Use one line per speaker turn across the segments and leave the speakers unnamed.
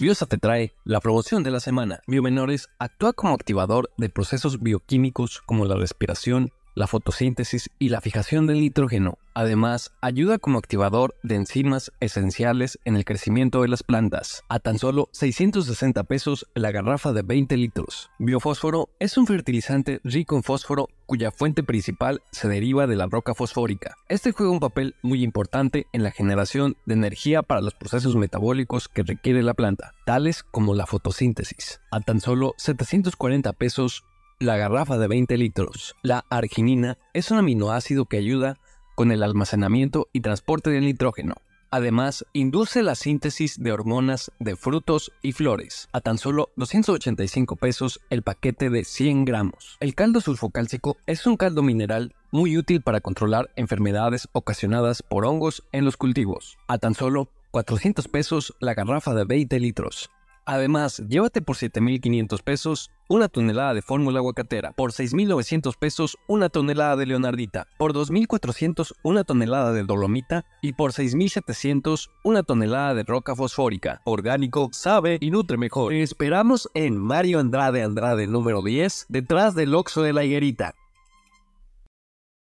Biosa te trae la promoción de la semana. Biomenores actúa como activador de procesos bioquímicos como la respiración, la fotosíntesis y la fijación del nitrógeno. Además, ayuda como activador de enzimas esenciales en el crecimiento de las plantas. A tan solo 660 pesos la garrafa de 20 litros. Biofósforo es un fertilizante rico en fósforo cuya fuente principal se deriva de la roca fosfórica. Este juega un papel muy importante en la generación de energía para los procesos metabólicos que requiere la planta, tales como la fotosíntesis. A tan solo 740 pesos la garrafa de 20 litros. La arginina es un aminoácido que ayuda con el almacenamiento y transporte del nitrógeno. Además, induce la síntesis de hormonas de frutos y flores. A tan solo 285 pesos el paquete de 100 gramos. El caldo sulfocálcico es un caldo mineral muy útil para controlar enfermedades ocasionadas por hongos en los cultivos. A tan solo 400 pesos la garrafa de 20 litros. Además, llévate por 7.500 pesos una tonelada de fórmula aguacatera, por 6.900 pesos una tonelada de leonardita, por 2.400 una tonelada de dolomita y por 6.700 una tonelada de roca fosfórica. Orgánico, sabe y nutre mejor. Te esperamos en Mario Andrade Andrade número 10, detrás del Oxo de la Higuerita.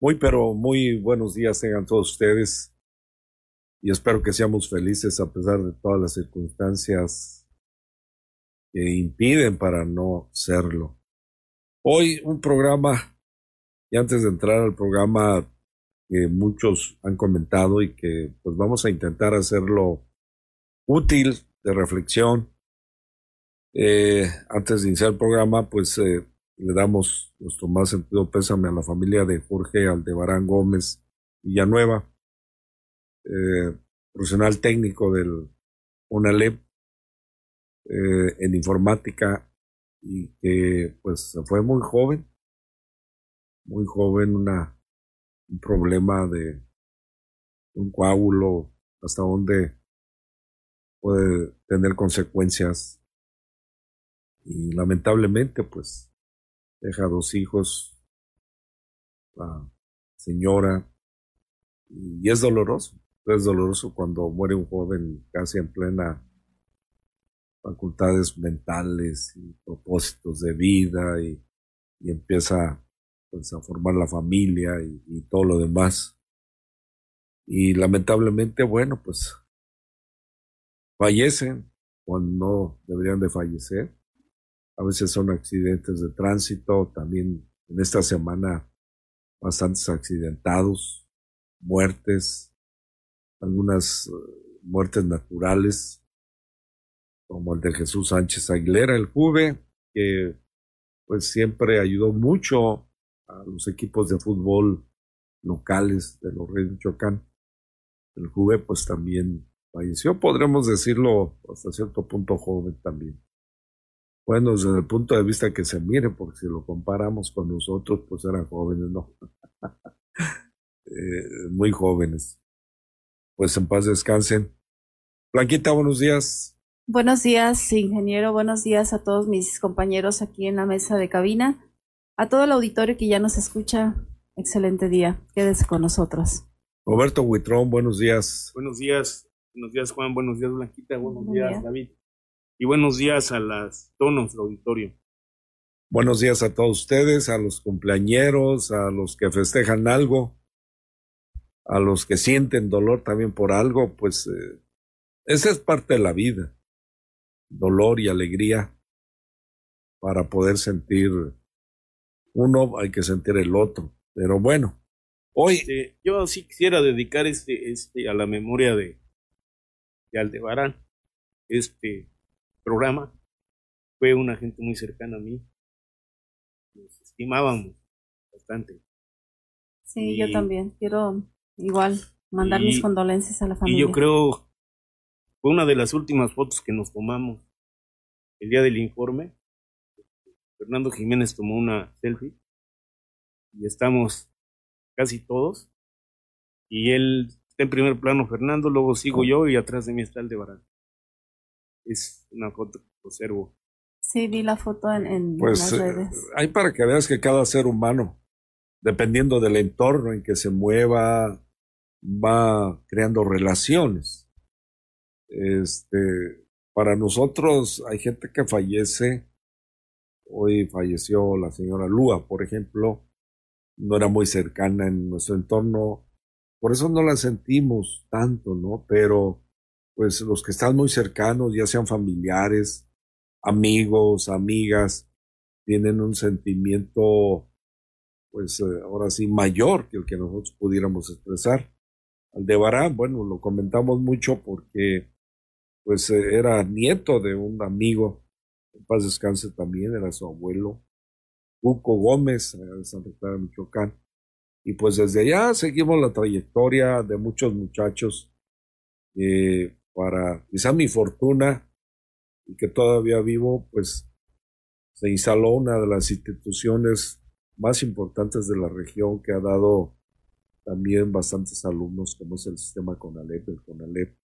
Muy pero muy buenos días tengan todos ustedes y espero que seamos felices a pesar de todas las circunstancias que impiden para no serlo. Hoy un programa, y antes de entrar al programa que muchos han comentado y que pues vamos a intentar hacerlo útil de reflexión. Eh, antes de iniciar el programa, pues eh, le damos nuestro más sentido pésame a la familia de Jorge Aldebarán Gómez Villanueva, eh, profesional técnico del UNALEP, eh, en informática y que pues fue muy joven, muy joven, una, un problema de un coágulo, hasta donde puede tener consecuencias. Y lamentablemente pues deja dos hijos, la señora, y es doloroso, es doloroso cuando muere un joven casi en plena facultades mentales y propósitos de vida y, empieza pues, a formar la familia y, todo lo demás. Y lamentablemente, bueno, pues fallecen cuando no deberían de fallecer. A veces son accidentes de tránsito, también en esta semana bastantes accidentados, muertes, algunas eh, muertes naturales como el de Jesús Sánchez Aguilera, el Juve, que pues siempre ayudó mucho a los equipos de fútbol locales de los Reyes Michoacán. El Juve pues también falleció, podremos decirlo hasta cierto punto joven también. Bueno, desde el punto de vista que se mire, porque si lo comparamos con nosotros, pues eran jóvenes, ¿no? Eh, muy jóvenes. Pues en paz descansen. Blanquita, buenos días.
Buenos días, ingeniero. Buenos días a todos mis compañeros aquí en la mesa de cabina. A todo el auditorio que ya nos escucha, excelente día. Quédese con nosotros.
Roberto Huitrón, buenos días.
Buenos días. Buenos días, Juan. Buenos días, Blanquita. Buenos, días, David. Y buenos días a las tonos del auditorio.
Buenos días a todos ustedes, a los cumpleañeros, a los que festejan algo, a los que sienten dolor también por algo, pues eh, esa es parte de la vida dolor y alegría para poder sentir uno, hay que sentir el otro. Pero bueno, Hoy.
Este, yo sí quisiera dedicar este, este a la memoria de, de Aldebarán. Este programa fue una gente muy cercana a mí. Nos estimábamos bastante.
Sí, yo también. Quiero igual mandar mis condolencias a la familia.
Y yo creo fue una de las últimas fotos que nos tomamos el día del informe. Fernando Jiménez tomó una selfie y estamos casi todos. Y él está en primer plano Fernando, luego sigo yo y atrás de mí está el de Barán. Es una foto que observo.
Sí, vi la foto en,
pues,
las
eh,
redes.
hay para que veas que cada ser humano, dependiendo del entorno en que se mueva, va creando relaciones. Este, para nosotros hay gente que fallece. Hoy falleció la señora Lua, por ejemplo, no era muy cercana en nuestro entorno, por eso no la sentimos tanto, ¿no? Pero pues los que están muy cercanos, ya sean familiares, amigos, amigas, tienen un sentimiento, pues eh, ahora sí, mayor que el que nosotros pudiéramos expresar. Aldebarán, bueno, lo comentamos mucho porque pues eh, era nieto de un amigo, en paz descanse también, era su abuelo, Cuco Gómez, de Santa Clara, Michoacán. Y pues desde allá seguimos la trayectoria de muchos muchachos eh, para quizá mi fortuna y que todavía vivo, pues se instaló una de las instituciones más importantes de la región que ha dado también bastantes alumnos, como es el sistema CONALEP, el CONALEP,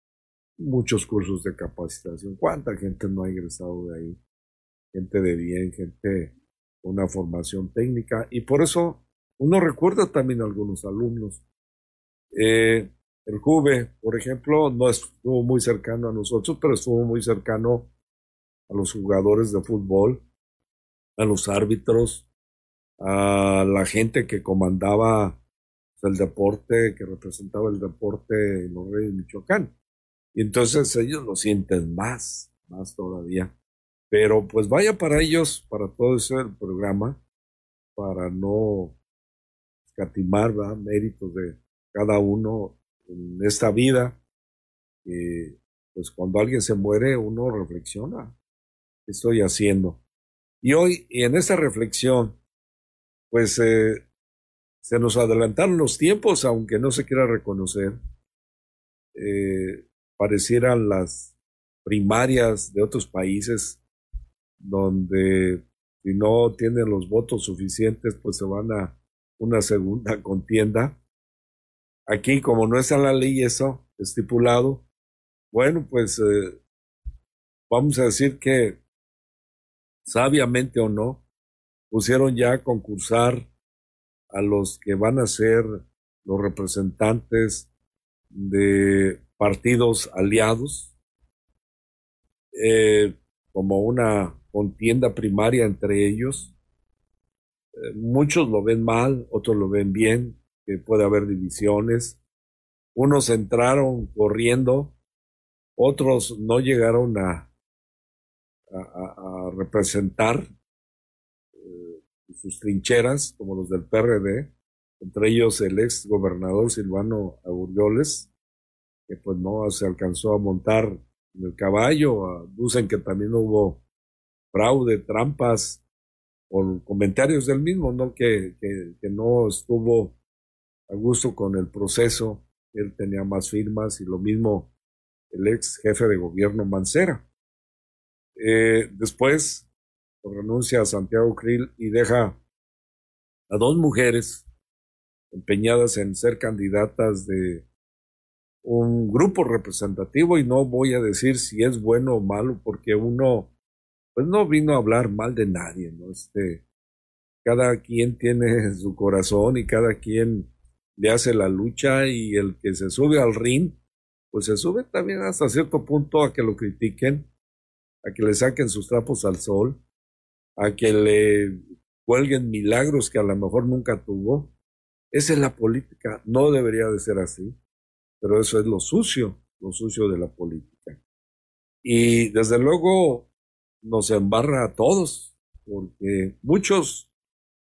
muchos cursos de capacitación. ¿Cuánta gente no ha ingresado de ahí? Gente de bien, gente una formación técnica y por eso uno recuerda también a algunos alumnos. Eh, el Juve, por ejemplo, no estuvo muy cercano a nosotros, pero estuvo muy cercano a los jugadores de fútbol, a los árbitros, a la gente que comandaba el deporte, que representaba el deporte en los Reyes de Michoacán. Y entonces ellos lo sienten más, más todavía. Pero pues vaya para ellos, para todo ese programa, para no escatimar méritos de cada uno en esta vida. pues cuando alguien se muere, uno reflexiona, ¿qué estoy haciendo? Y hoy, y en esta reflexión, pues eh, se nos adelantaron los tiempos, aunque no se quiera reconocer. Eh, parecieran las primarias de otros países donde si no tienen los votos suficientes, pues se van a una segunda contienda. Aquí, como no está en la ley eso estipulado, bueno, pues eh, vamos a decir que sabiamente o no, pusieron ya a concursar a los que van a ser los representantes de partidos aliados eh, como una contienda primaria entre ellos. Eh, muchos lo ven mal, otros lo ven bien, que puede haber divisiones. Unos entraron corriendo, otros no llegaron a, a, representar eh, sus trincheras, como los del PRD, entre ellos el ex gobernador Silvano Aburrioles, que pues no se alcanzó a montar en el caballo, dicen que también hubo fraude, trampas, por comentarios del mismo, ¿no? Que, que, no estuvo a gusto con el proceso, él tenía más firmas y lo mismo el ex jefe de gobierno Mancera. Eh, después renuncia a Santiago Krill y deja a dos mujeres empeñadas en ser candidatas de un grupo representativo y no voy a decir si es bueno o malo porque uno pues no vino a hablar mal de nadie, ¿no? Este, cada quien tiene su corazón y cada quien le hace la lucha y el que se sube al ring, pues se sube también hasta cierto punto a que lo critiquen, a que le saquen sus trapos al sol, a que le cuelguen milagros que a lo mejor nunca tuvo. Esa es la política, no debería de ser así, pero eso es lo sucio, lo sucio de la política. Y desde luego nos embarra a todos, porque muchos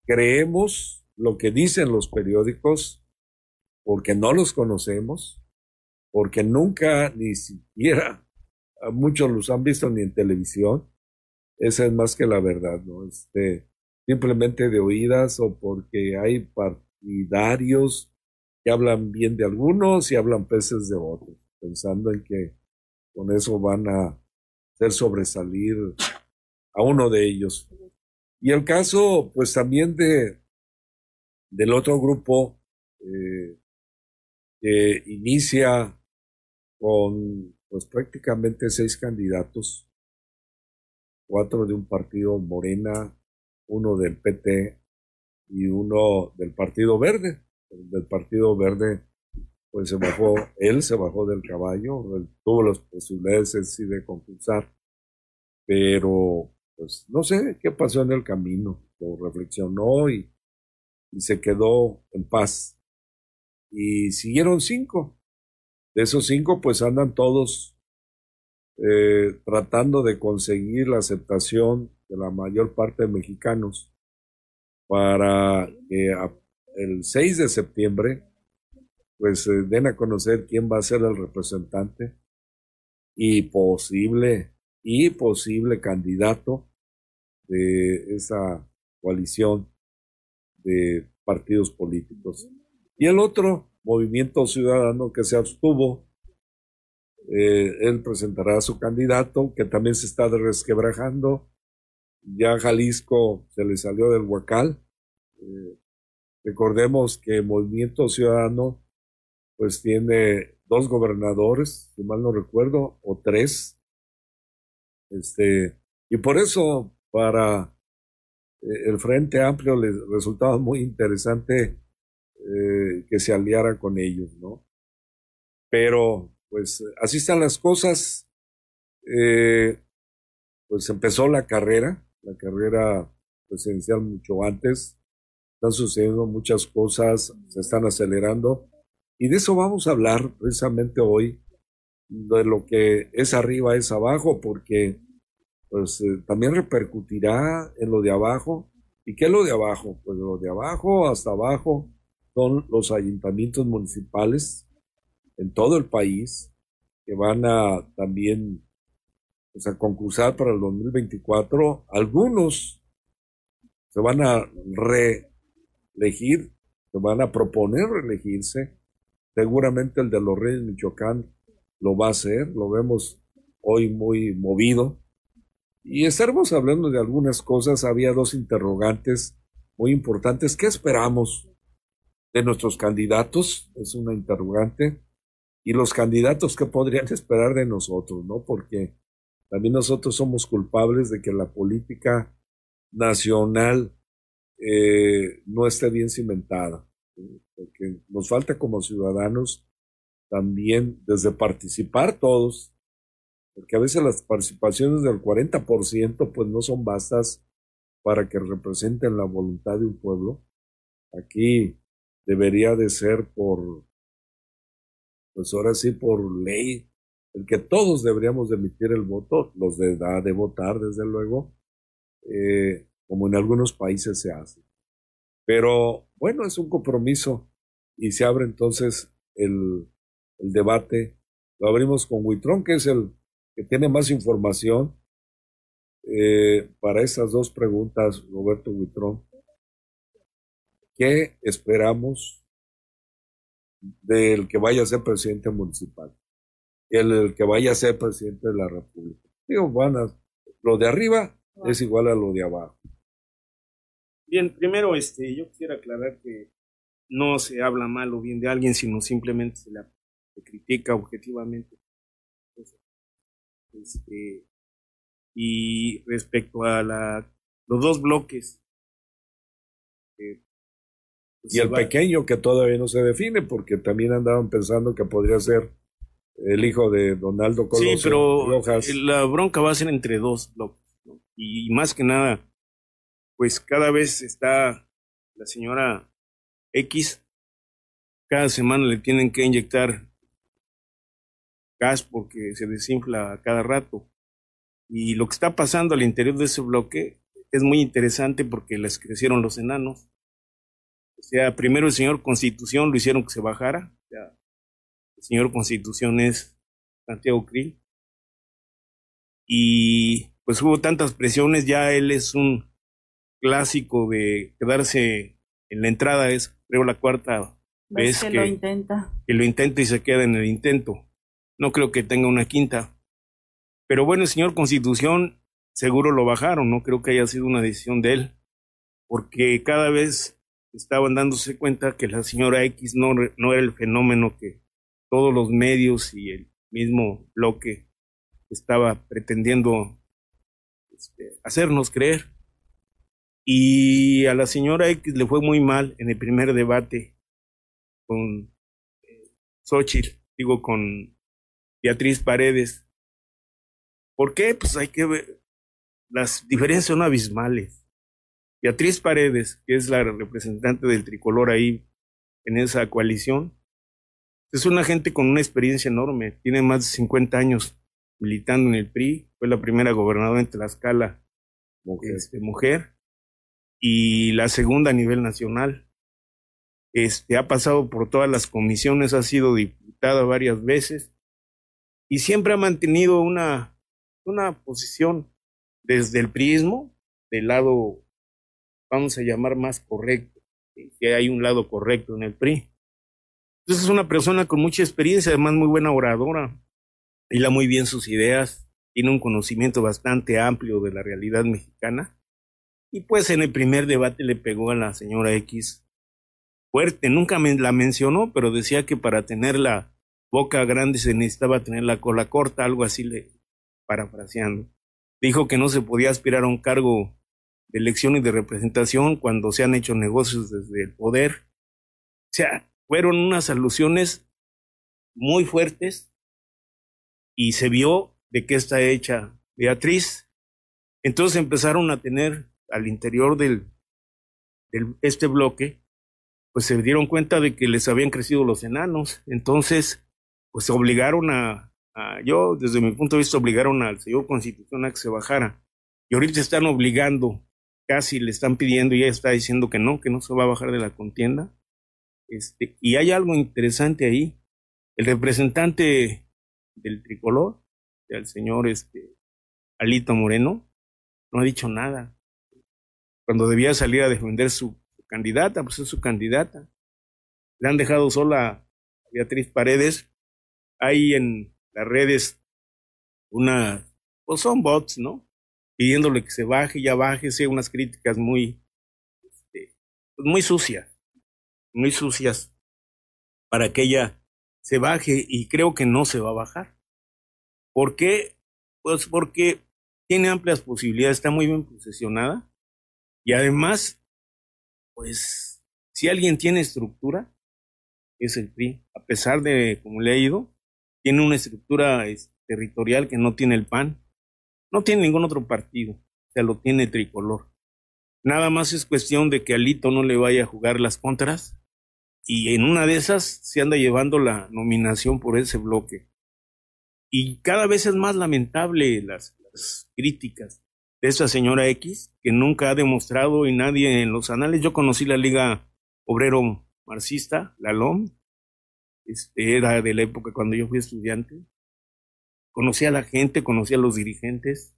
creemos lo que dicen los periódicos porque no los conocemos, porque nunca ni siquiera muchos los han visto ni en televisión. Esa es más que la verdad, ¿no? Este, simplemente de oídas o porque hay partidarios hablan bien de algunos y hablan peces de otros, pensando en que con eso van a hacer sobresalir a uno de ellos. Y el caso, pues también de del otro grupo eh, que inicia con pues prácticamente seis candidatos, cuatro de un partido Morena, uno del PT y uno del Partido Verde. Del Partido Verde, pues se bajó, él se bajó del caballo, tuvo las posibilidades de concursar, pero pues no sé qué pasó en el camino, lo reflexionó y, y se quedó en paz. Y siguieron cinco, de esos cinco, pues andan todos eh, tratando de conseguir la aceptación de la mayor parte de mexicanos para que el 6 de septiembre pues eh, den a conocer quién va a ser el representante y posible y posible candidato de esa coalición de partidos políticos. Y el otro, Movimiento Ciudadano que se abstuvo. Eh, él presentará a su candidato, que también se está resquebrajando. Ya Jalisco se le salió del huacal. Eh, recordemos que Movimiento Ciudadano pues tiene dos gobernadores, si mal no recuerdo, o tres. Este, y por eso para eh, el Frente Amplio les resultaba muy interesante eh, que se aliara con ellos, ¿no? Pero, pues, así están las cosas. Eh, pues empezó la carrera, la carrera presidencial mucho antes. Están sucediendo muchas cosas, se están acelerando. Y de eso vamos a hablar precisamente hoy, de lo que es arriba es abajo, porque pues eh, también repercutirá en lo de abajo. ¿Y qué es lo de abajo? Pues lo de abajo hasta abajo son los ayuntamientos municipales en todo el país que van a también pues, a concursar para el 2024. Algunos se van a reelegir, se van a proponer reelegirse. Seguramente el de los Reyes Michoacán lo va a hacer, lo vemos hoy muy movido. Y estaremos hablando de algunas cosas. Había dos interrogantes muy importantes. ¿Qué esperamos de nuestros candidatos, es una interrogante, y los candidatos que podrían esperar de nosotros, ¿no? Porque también nosotros somos culpables de que la política nacional eh, no esté bien cimentada, porque nos falta como ciudadanos también desde participar todos, porque a veces las participaciones del 40% pues no son bastas para que representen la voluntad de un pueblo. Aquí debería de ser por, pues ahora sí, por ley, el que todos deberíamos de emitir el voto, los de edad de votar, desde luego, eh, como en algunos países se hace. Pero bueno, es un compromiso y se abre entonces el, el debate. Lo abrimos con Huitrón, que es el que tiene más información eh, para estas dos preguntas, Roberto Huitrón. ¿Qué esperamos del que vaya a ser presidente municipal? El, el que vaya a ser presidente de la República. Digo, van lo de arriba es igual a lo de abajo.
Bien, primero este, yo quisiera aclarar que no se habla mal o bien de alguien, sino simplemente se le critica objetivamente. Este, y respecto a la, los dos bloques,
eh, y el pequeño que todavía no se define, porque también andaban pensando que podría ser el hijo de Donaldo
Colosio. Sí, pero la bronca va a ser entre dos bloques. Y más que nada, pues cada vez está la señora X, cada semana le tienen que inyectar gas porque se desinfla cada rato. Y lo que está pasando al interior de ese bloque es muy interesante porque les crecieron los enanos O sea, primero el señor Constitución lo hicieron que se bajara. O el señor Constitución es Santiago Krill. Y pues hubo tantas presiones, ya él es un clásico de quedarse en la entrada, es creo la cuarta vez
que, lo intenta.
que lo intenta y se queda en el intento. No creo que tenga una quinta. Pero bueno, el señor Constitución seguro lo bajaron, no creo que haya sido una decisión de él, porque cada vez estaban dándose cuenta que la señora X no, no era el fenómeno que todos los medios y el mismo bloque estaba pretendiendo este, hacernos creer. Y a la señora X le fue muy mal en el primer debate con eh, Xochitl, digo con Beatriz Paredes. ¿Por qué? Pues hay que ver, las diferencias son abismales. Beatriz Paredes, que es la representante del tricolor ahí en esa coalición, es una gente con una experiencia enorme, tiene más de 50 años militando en el PRI, fue la primera gobernadora en Tlaxcala mujer. Este, mujer y la segunda a nivel nacional. Este, ha pasado por todas las comisiones, ha sido diputada varias veces y siempre ha mantenido una, una posición desde el prismo, del lado, vamos a llamar más correcto, que hay un lado correcto en el PRI. Entonces es una persona con mucha experiencia, además muy buena oradora, hila muy bien sus ideas, tiene un conocimiento bastante amplio de la realidad mexicana. Y pues en el primer debate le pegó a la señora X fuerte, nunca me la mencionó, pero decía que para tener la boca grande se necesitaba tener la cola corta, algo así le parafraseando. Dijo que no se podía aspirar a un cargo de elección y de representación cuando se han hecho negocios desde el poder. O sea, fueron unas alusiones muy fuertes y se vio de qué está hecha Beatriz. Entonces empezaron a tener al interior del, este bloque, pues se dieron cuenta de que les habían crecido los enanos. Entonces, pues se obligaron a, yo desde mi punto de vista obligaron al señor Constitución a que se bajara. Y ahorita están obligando, casi le están pidiendo y ella está diciendo que no, que no se va a bajar de la contienda. Este, y hay algo interesante ahí. El representante del tricolor, el señor este, Alito Moreno, no ha dicho nada. Cuando debía salir a defender su, candidata, pues es su candidata. Le han dejado sola a Beatriz Paredes. Hay en las redes una, pues son bots, ¿no? Pidiéndole que se baje, ya bájese, unas críticas muy, este, pues muy sucias muy sucias para que ella se baje y creo que no se va a bajar. ¿Por qué? Pues porque tiene amplias posibilidades, está muy bien posesionada y además, pues si alguien tiene estructura, es el PRI, a pesar de, como le he ido, tiene una estructura territorial que no tiene el PAN, no tiene ningún otro partido, o sea, lo tiene tricolor. Nada más es cuestión de que Alito no le vaya a jugar las contras y en una de esas se anda llevando la nominación por ese bloque. Y cada vez es más lamentable las, las críticas de esa señora X, que nunca ha demostrado y nadie en los anales. Yo conocí la Liga Obrero Marxista, la LOM, este, era de la época cuando yo fui estudiante. Conocí a la gente, conocí a los dirigentes,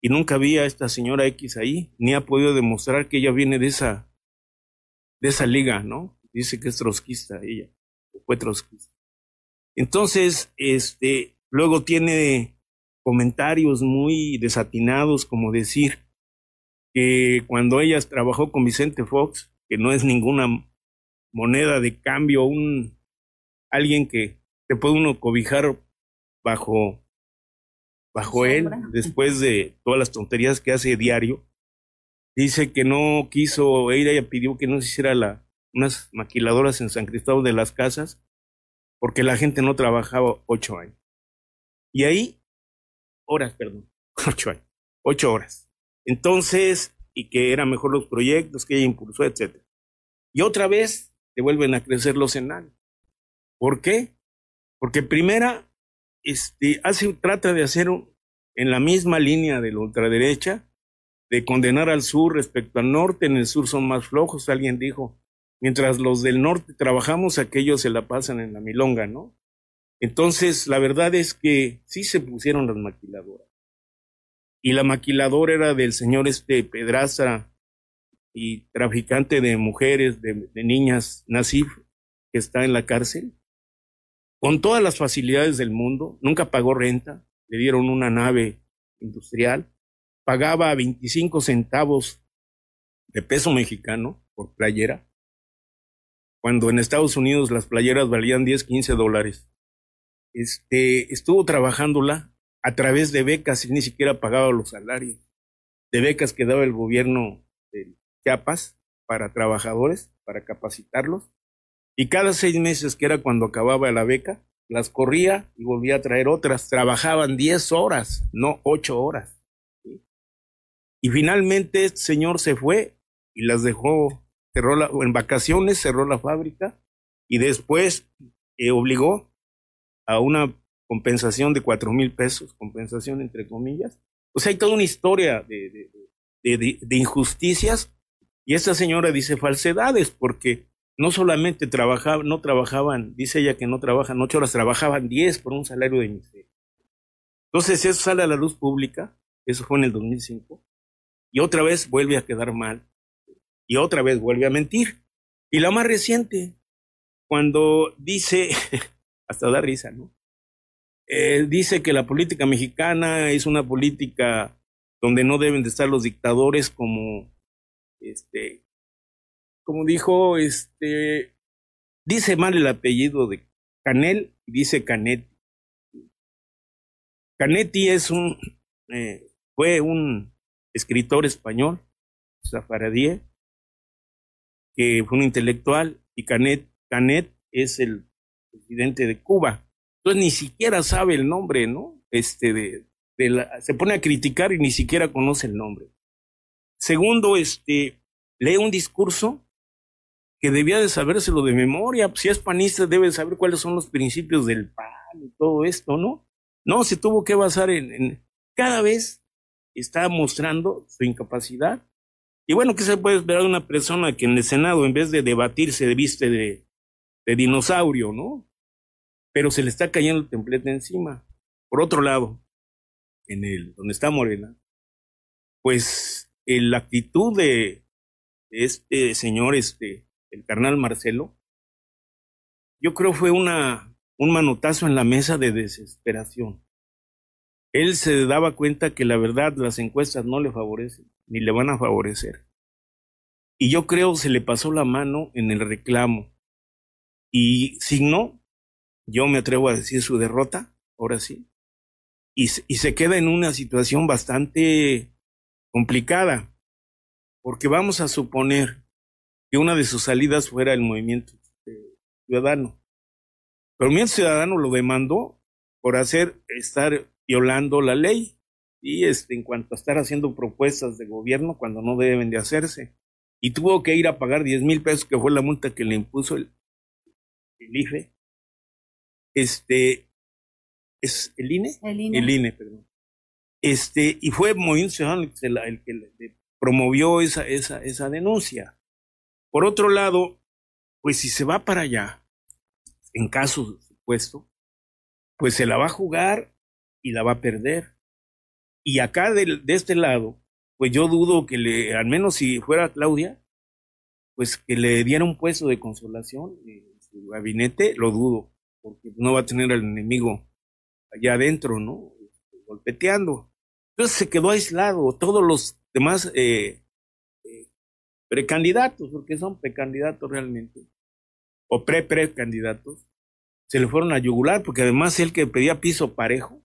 y nunca vi a esta señora X ahí, ni ha podido demostrar que ella viene de esa, de esa liga, ¿no? dice que es trotskista ella, o fue trotskista. Entonces, este, luego tiene comentarios muy desatinados, como decir que cuando ella trabajó con Vicente Fox, que no es ninguna moneda de cambio, un alguien que te puede uno cobijar bajo bajo él después de todas las tonterías que hace diario. Dice que no quiso, ella pidió que no se hiciera la unas maquiladoras en San Cristóbal de las Casas, porque la gente no trabajaba ocho años. Y ahí, horas, perdón, ocho años, ocho horas. Entonces, y que eran mejor los proyectos que ella impulsó, etc. Y otra vez le vuelven a crecer los enanos. ¿Por qué? Porque primera, este, hace, trata de hacer en la misma línea de la ultraderecha, de condenar al sur respecto al norte, en el sur son más flojos, alguien dijo, Mientras los del norte trabajamos, aquellos se la pasan en la milonga, ¿no? Entonces, la verdad es que sí se pusieron las maquiladoras. Y la maquiladora era del señor este Pedraza y traficante de mujeres, de, niñas, Nasif, que está en la cárcel, con todas las facilidades del mundo, nunca pagó renta, le dieron una nave industrial, pagaba 25 centavos de peso mexicano por playera, cuando en Estados Unidos las playeras valían 10, 15 dólares. Este, estuvo trabajándola a través de becas y ni siquiera pagaba los salarios, de becas que daba el gobierno de Chiapas para trabajadores, para capacitarlos. Y cada seis meses, que era cuando acababa la beca, las corría y volvía a traer otras. Trabajaban 10 horas, no 8 horas. Y finalmente este señor se fue y las dejó, cerró la, en vacaciones, cerró la fábrica y después eh, obligó a una compensación de cuatro mil pesos, compensación entre comillas. O sea, hay toda una historia de, de, de, injusticias y esta señora dice falsedades porque no solamente trabajaban, no trabajaban, dice ella que no trabajan ocho horas, trabajaban diez por un salario de miseria. Entonces eso sale a la luz pública, eso fue en el 2005, y otra vez vuelve a quedar mal, y otra vez vuelve a mentir. Y la más reciente, cuando dice, hasta da risa, ¿no? Eh, dice que la política mexicana es una política donde no deben de estar los dictadores como, este, como dijo, este, dice mal el apellido de Canel y dice Canetti. Canetti es un, eh, fue un escritor español, Zafaradie, que fue un intelectual, y Canet, Canet es el presidente de Cuba. Entonces ni siquiera sabe el nombre, ¿no? Este de, la, se pone a criticar y ni siquiera conoce el nombre. Segundo, este, lee un discurso que debía de sabérselo de memoria. Si es panista, debe saber cuáles son los principios del PAN y todo esto, ¿no? No, se tuvo que basar en, en cada vez está mostrando su incapacidad. Y bueno, ¿qué se puede esperar de una persona que en el Senado, en vez de debatir, se viste de, de dinosaurio, ¿no? Pero se le está cayendo el templete encima. Por otro lado, en el donde está Morena, pues la actitud de, este señor, este, el carnal Marcelo, yo creo fue una, un manotazo en la mesa de desesperación él se daba cuenta que la verdad las encuestas no le favorecen, ni le van a favorecer. Y yo creo se le pasó la mano en el reclamo. Y signó, yo me atrevo a decir su derrota, ahora sí. Y, y se queda en una situación bastante complicada, porque vamos a suponer que una de sus salidas fuera el movimiento ciudadano. Pero el movimiento ciudadano lo demandó por hacer estar violando la ley y este, en cuanto a estar haciendo propuestas de gobierno cuando no deben de hacerse. Y tuvo que ir a pagar 10 mil pesos, que fue la multa que le impuso el, el IFE. Este, ¿es el INE?
El INE.
El INE, perdón. Este, y fue Movimiento Ciudadano el que, el que promovió esa, esa, esa denuncia. Por otro lado, pues si se va para allá, en caso supuesto, pues se la va a jugar y la va a perder. Y acá de, de este lado, pues yo dudo que le, al menos si fuera Claudia, pues que le diera un puesto de consolación en gabinete, lo dudo, porque no va a tener al enemigo allá adentro, ¿no? Golpeteando. Entonces se quedó aislado. Todos los demás eh, eh, precandidatos, porque son precandidatos realmente, o pre-precandidatos, se le fueron a yugular, porque además él que pedía piso parejo,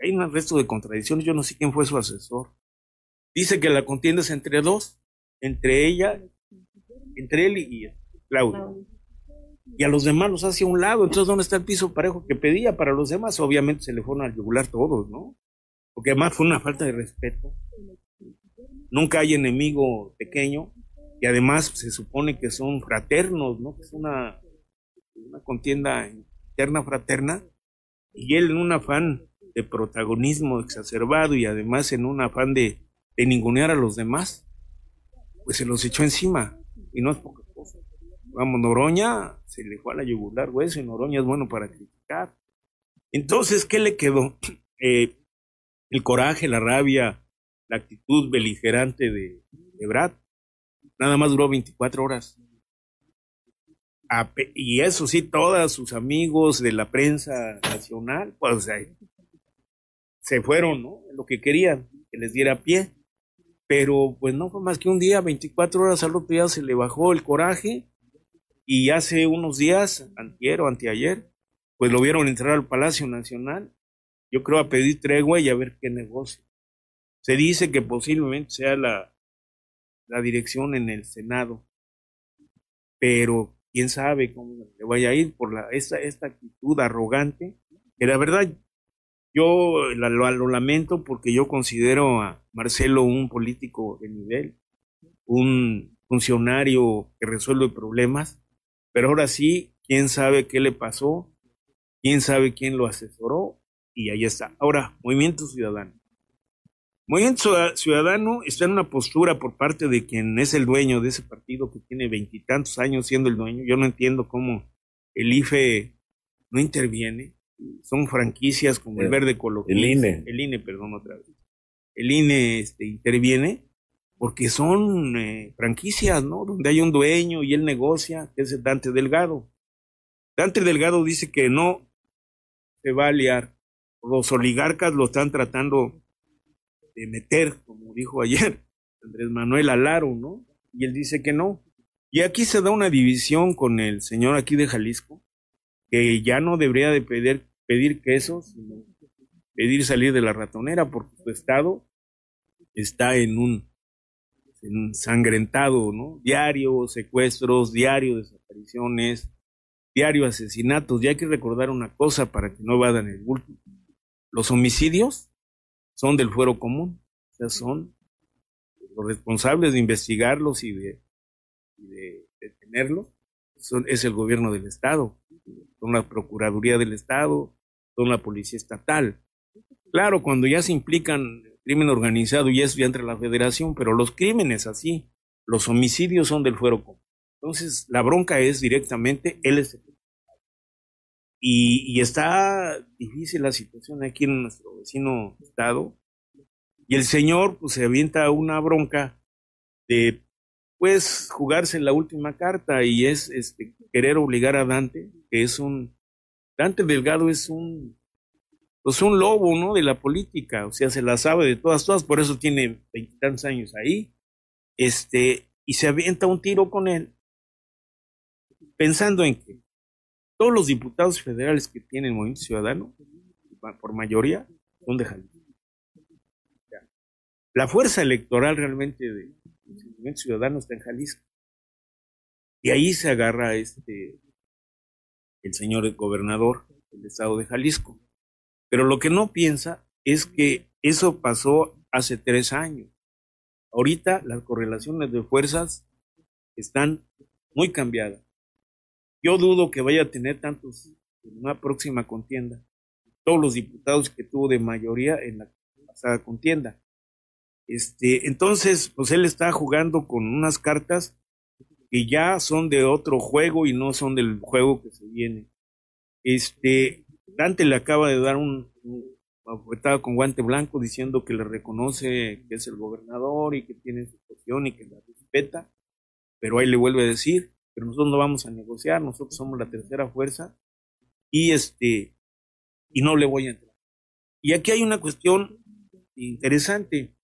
hay un resto de contradicciones, yo no sé quién fue su asesor. Dice que la contienda es entre dos, entre ella, entre él y Claudio. Y a los demás los hace un lado. Entonces, ¿dónde está el piso parejo que pedía para los demás? Obviamente se le fueron a yugular todos, ¿no? Porque además fue una falta de respeto. Nunca hay enemigo pequeño y además se supone que son fraternos, ¿no? Es una, una contienda interna fraterna y él en un afán de protagonismo exacerbado y además en un afán de, de ningunear a los demás, pues se los echó encima y no es poca. Vamos, Noroña se le fue a la yugular hueso y Noroña es bueno para criticar. Entonces, ¿qué le quedó? Eh, el coraje, la rabia, la actitud beligerante de, de Brad. Nada más duró 24 horas. y eso sí, todos sus amigos de la prensa nacional, pues se fueron, ¿no? Lo que querían, que les diera pie. Pero pues no fue más que un día, 24 horas al otro día se le bajó el coraje y hace unos días, antier o anteayer, pues lo vieron entrar al Palacio Nacional, yo creo a pedir tregua y a ver qué negocio. Se dice que posiblemente sea la, la dirección en el Senado, pero quién sabe cómo le vaya a ir por la, esta, esta actitud arrogante, que la verdad yo lo, lamento porque yo considero a Marcelo un político de nivel, un funcionario que resuelve problemas, pero ahora sí, quién sabe qué le pasó, quién sabe quién lo asesoró, y ahí está. Ahora, Movimiento Ciudadano. Movimiento Ciudadano está en una postura por parte de quien es el dueño de ese partido que tiene veintitantos años siendo el dueño. Yo no entiendo cómo el IFE no interviene. Son franquicias como el, Verde Ecologista.
El INE.
El INE, perdón, otra vez. El INE este, interviene porque son eh, franquicias, ¿no? Donde hay un dueño y él negocia, que es Dante Delgado. Dante Delgado dice que no se va a liar. Los oligarcas lo están tratando de meter, como dijo ayer Andrés Manuel Alaro, ¿no? Y él dice que no. Y aquí se da una división con el señor aquí de Jalisco, que ya no debería de pedir, pedir quesos, sino pedir salir de la ratonera, porque su estado está en un ensangrentado, ¿no? Diario secuestros, diario desapariciones, diario asesinatos. Y hay que recordar una cosa para que no vayan el bulto. Los homicidios son del fuero común, o sea, son los responsables de investigarlos y de, detenerlos, son, es el gobierno del Estado, son la Procuraduría del Estado, son la Policía Estatal. Claro, cuando ya se implican crimen organizado y eso ya entre la federación, pero los crímenes así, los homicidios son del fuero común. Entonces, la bronca es directamente él es y, está difícil la situación aquí en nuestro vecino estado. Y el señor pues se avienta una bronca de pues jugarse la última carta y es este querer obligar a Dante, que es un Dante Delgado es un pues un lobo, ¿no? De la política, o sea, se la sabe de todas, todas, por eso tiene veintitantos años ahí, este, y se avienta un tiro con él, pensando en que todos los diputados federales que tiene el Movimiento Ciudadano, por mayoría, son de Jalisco. La fuerza electoral realmente del Movimiento Ciudadano está en Jalisco. Y ahí se agarra este el señor gobernador del estado de Jalisco. Pero lo que no piensa es que eso pasó hace tres años. Ahorita las correlaciones de fuerzas están muy cambiadas. Yo dudo que vaya a tener tantos en una próxima contienda. Todos los diputados que tuvo de mayoría en la pasada contienda. Este, entonces, pues él está jugando con unas cartas que ya son de otro juego y no son del juego que se viene. Este, Dante le acaba de dar un, un con guante blanco diciendo que le reconoce que es el gobernador y que tiene su posición y que la respeta, pero ahí le vuelve a decir pero nosotros no vamos a negociar, nosotros somos la tercera fuerza y este y no le voy a entrar. Y aquí hay una cuestión interesante.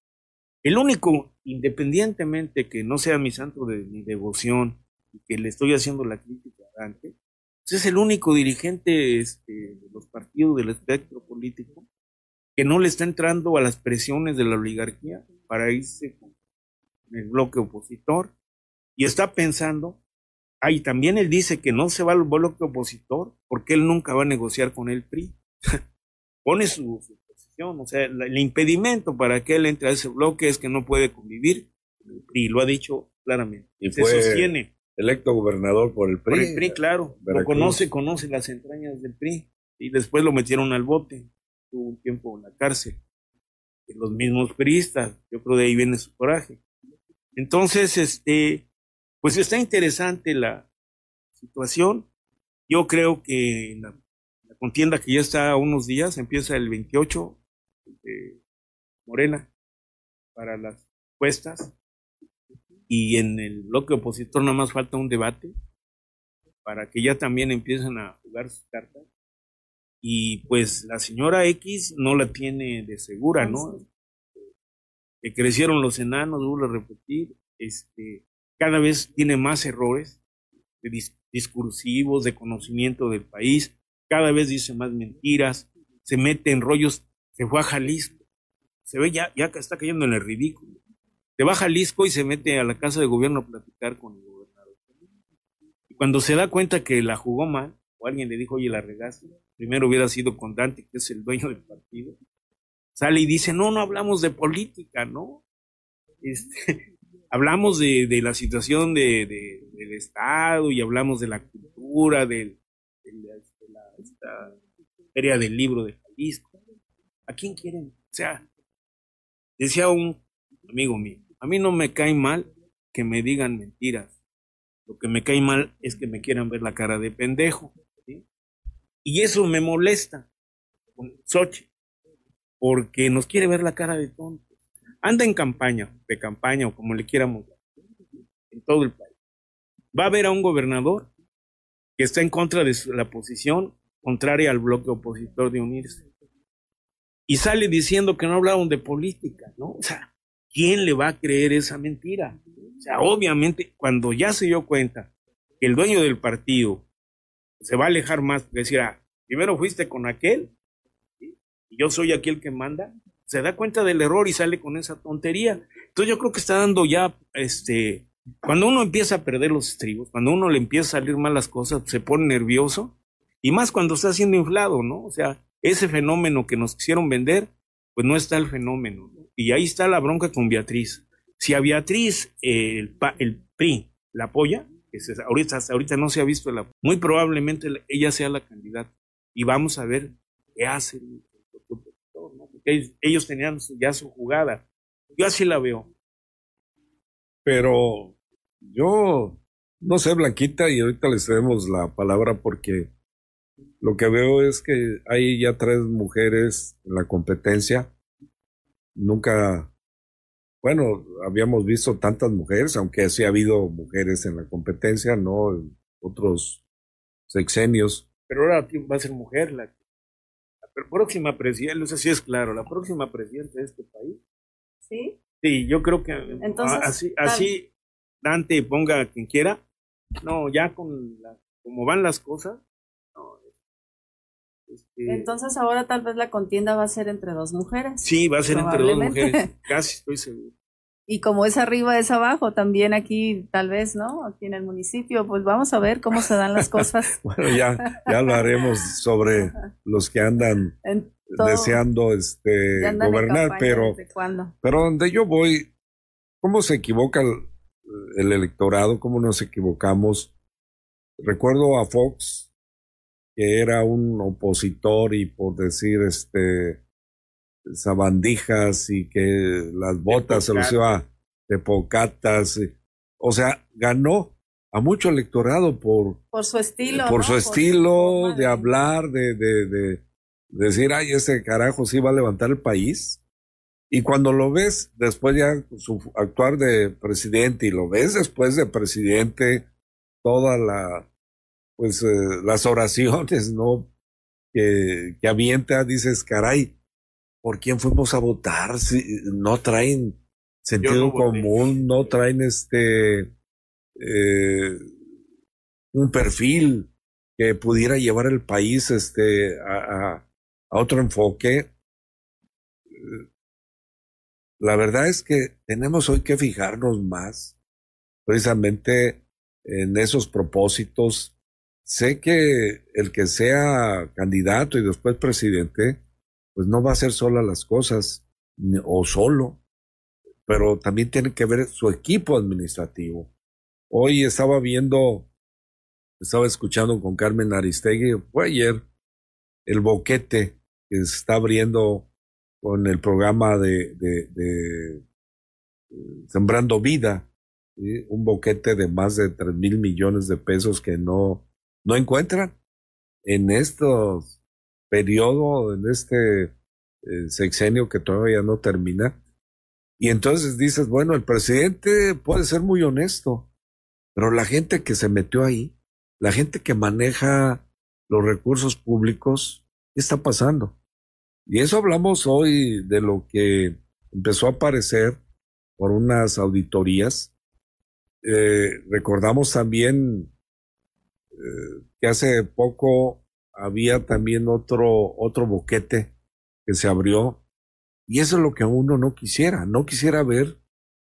El único, independientemente que no sea mi santo de mi devoción y que le estoy haciendo la crítica a Dante, pues es el único dirigente este, de los partidos del espectro político que no le está entrando a las presiones de la oligarquía para irse con el bloque opositor y está pensando Ah, y también él dice que no se va al bloque opositor porque él nunca va a negociar con el PRI. Pone su, posición, o sea, el impedimento para que él entre a ese bloque es que no puede convivir con el PRI, lo ha dicho claramente.
Y se sostiene. Electo gobernador por el PRI. Por
el PRI, claro. Lo conoce, conoce las entrañas del PRI. Y después lo metieron al bote. Tuvo un tiempo en la cárcel. Y los mismos priistas, yo creo de ahí viene su coraje. Entonces, este, pues está interesante la, situación. Yo creo que la, la contienda que ya está a unos días empieza el 28 de Morena para las puestas y en el bloque opositor nada más falta un debate para que ya también empiecen a jugar sus cartas. Y pues la señora X no la tiene de segura, ¿no? Que crecieron los enanos, vuelvo a repetir, este, cada vez tiene más errores de discursivos, de conocimiento del país, cada vez dice más mentiras, se mete en rollos, se fue a Jalisco, se ve ya, ya está cayendo en el ridículo. Se va a y se mete a la casa de gobierno a platicar con el gobernador. Y cuando se da cuenta que la jugó mal, o alguien le dijo, oye, la regaste, primero hubiera sido con Dante, que es el dueño del partido, sale y dice, no, no hablamos de política, ¿no? Este, hablamos de, la situación de, de, del Estado y hablamos de la cultura, de, la, feria del libro de Jalisco. ¿A quién quieren? O sea, decía un amigo mío, a mí no me cae mal que me digan mentiras. Lo que me cae mal es que me quieran ver la cara de pendejo. Y eso me molesta con Sochi, porque nos quiere ver la cara de tonto. Anda en campaña, de campaña o como le quieramos, en todo el país. Va a ver a un gobernador que está en contra de la posición contraria al bloque opositor de unirse. Y sale diciendo que no hablaron de política, ¿no? O sea, ¿quién le va a creer esa mentira? O sea, obviamente, cuando ya se dio cuenta que el dueño del partido se va a alejar más, decir, ah, primero fuiste con aquel, y yo soy aquel que manda, se da cuenta del error y sale con esa tontería. Entonces yo creo que está dando ya, este, cuando uno empieza a perder los estribos, cuando uno le empieza a salir mal las cosas, se pone nervioso, y más cuando está siendo inflado, ¿no? O sea, ese fenómeno que nos quisieron vender, pues no está el fenómeno. Y ahí está la bronca con Beatriz. Si a Beatriz el, el PRI la apoya, ahorita, ahorita no se ha visto, la, muy probablemente ella sea la candidata. Y vamos a ver qué hace el, Porque ellos, tenían ya su jugada. Yo así la veo.
Pero yo no sé, Blanquita, y ahorita les cedemos la palabra porque lo que veo es que hay ya tres mujeres en la competencia. Nunca bueno, habíamos visto tantas mujeres, aunque sí ha habido mujeres en la competencia, ¿no? En otros sexenios.
Pero ahora va a ser mujer la, la próxima presidenta, sé si es claro, la próxima presidenta de este país.
¿Sí?
Sí, yo creo que Entonces, así, así Dante ponga a quien quiera. No, ya con la, como van las cosas,
este, Entonces ahora tal vez la contienda va a ser entre dos mujeres.
Sí, va a ser entre dos mujeres, casi estoy seguro.
Y como es arriba es abajo, también aquí tal vez, ¿no? Aquí en el municipio, pues vamos a ver cómo se dan las cosas.
bueno, ya, ya hablaremos sobre los que andan deseando este gobernar, pero, pero donde yo voy, ¿cómo se equivoca el, el electorado? ¿Cómo nos equivocamos? Recuerdo a Fox que era un opositor y por decir este sabandijas y que las botas se los iba de pocatas. O sea, ganó a mucho electorado por,
por su estilo.
Por su estilo de, hablar, de, de, de, decir, ay, ese carajo sí va a levantar el país. Y cuando lo ves después ya su actuar de presidente y lo ves después de presidente, toda la pues eh, las oraciones, ¿no? Que, que avienta, dices, caray, ¿por quién fuimos a votar? Si no traen sentido común, no traen este eh, un perfil que pudiera llevar el país este a, a, otro enfoque. La verdad es que tenemos hoy que fijarnos más precisamente en esos propósitos sé que el que sea candidato y después presidente, pues no va a hacer sola las cosas o solo, pero también tiene que ver su equipo administrativo. Hoy estaba viendo, estaba escuchando con Carmen Aristegui, fue ayer, el boquete que se está abriendo con el programa de, de Sembrando Vida, un boquete de más de 3 mil millones de pesos que no, no encuentran en estos periodo, en este eh, sexenio que todavía no termina. Y entonces dices, bueno, el presidente puede ser muy honesto, pero la gente que se metió ahí, la gente que maneja los recursos públicos, ¿qué está pasando? Y eso hablamos hoy de lo que empezó a aparecer por unas auditorías. Eh, recordamos también que hace poco había también otro, otro boquete que se abrió. Y eso es lo que uno no quisiera. No quisiera ver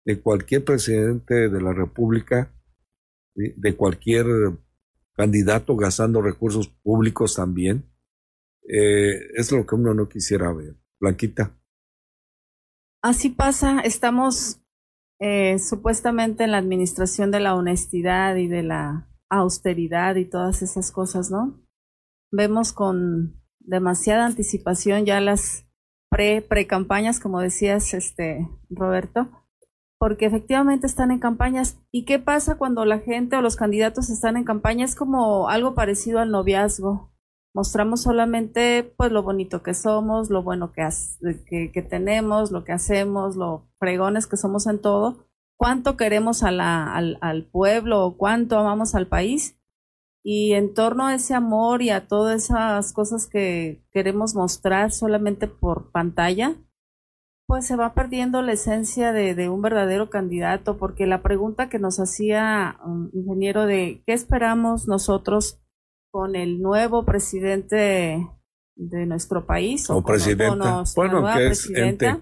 de cualquier presidente de la República, de cualquier candidato gastando recursos públicos también. Eh, es lo que uno no quisiera ver. Blanquita.
Así pasa, estamos eh, supuestamente en la administración de la honestidad y de la austeridad y todas esas cosas, ¿no? Vemos con demasiada anticipación ya las pre pre campañas, como decías, este Roberto, porque efectivamente están en campañas. ¿Y qué pasa cuando la gente o los candidatos están en campaña? Es como algo parecido al noviazgo. Mostramos solamente pues lo bonito que somos, lo bueno que, que, tenemos, lo que hacemos, lo fregones que somos en todo, cuánto queremos a la, al, al pueblo o cuánto amamos al país. Y en torno a ese amor y a todas esas cosas que queremos mostrar solamente por pantalla, pues se va perdiendo la esencia de, un verdadero candidato, porque la pregunta que nos hacía un ingeniero de qué esperamos nosotros con el nuevo presidente de nuestro país
o, presidenta, bueno, que presidenta,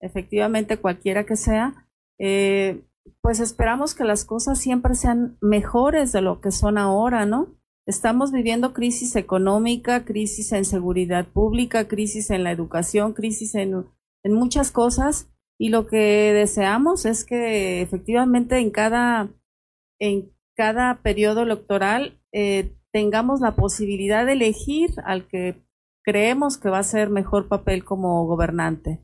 efectivamente cualquiera que sea, eh, pues esperamos que las cosas siempre sean mejores de lo que son ahora, ¿no? Estamos viviendo crisis económica, crisis en seguridad pública, crisis en la educación, crisis en, muchas cosas y lo que deseamos es que efectivamente en cada, en cada periodo electoral eh, tengamos la posibilidad de elegir al que creemos que va a ser mejor papel como gobernante.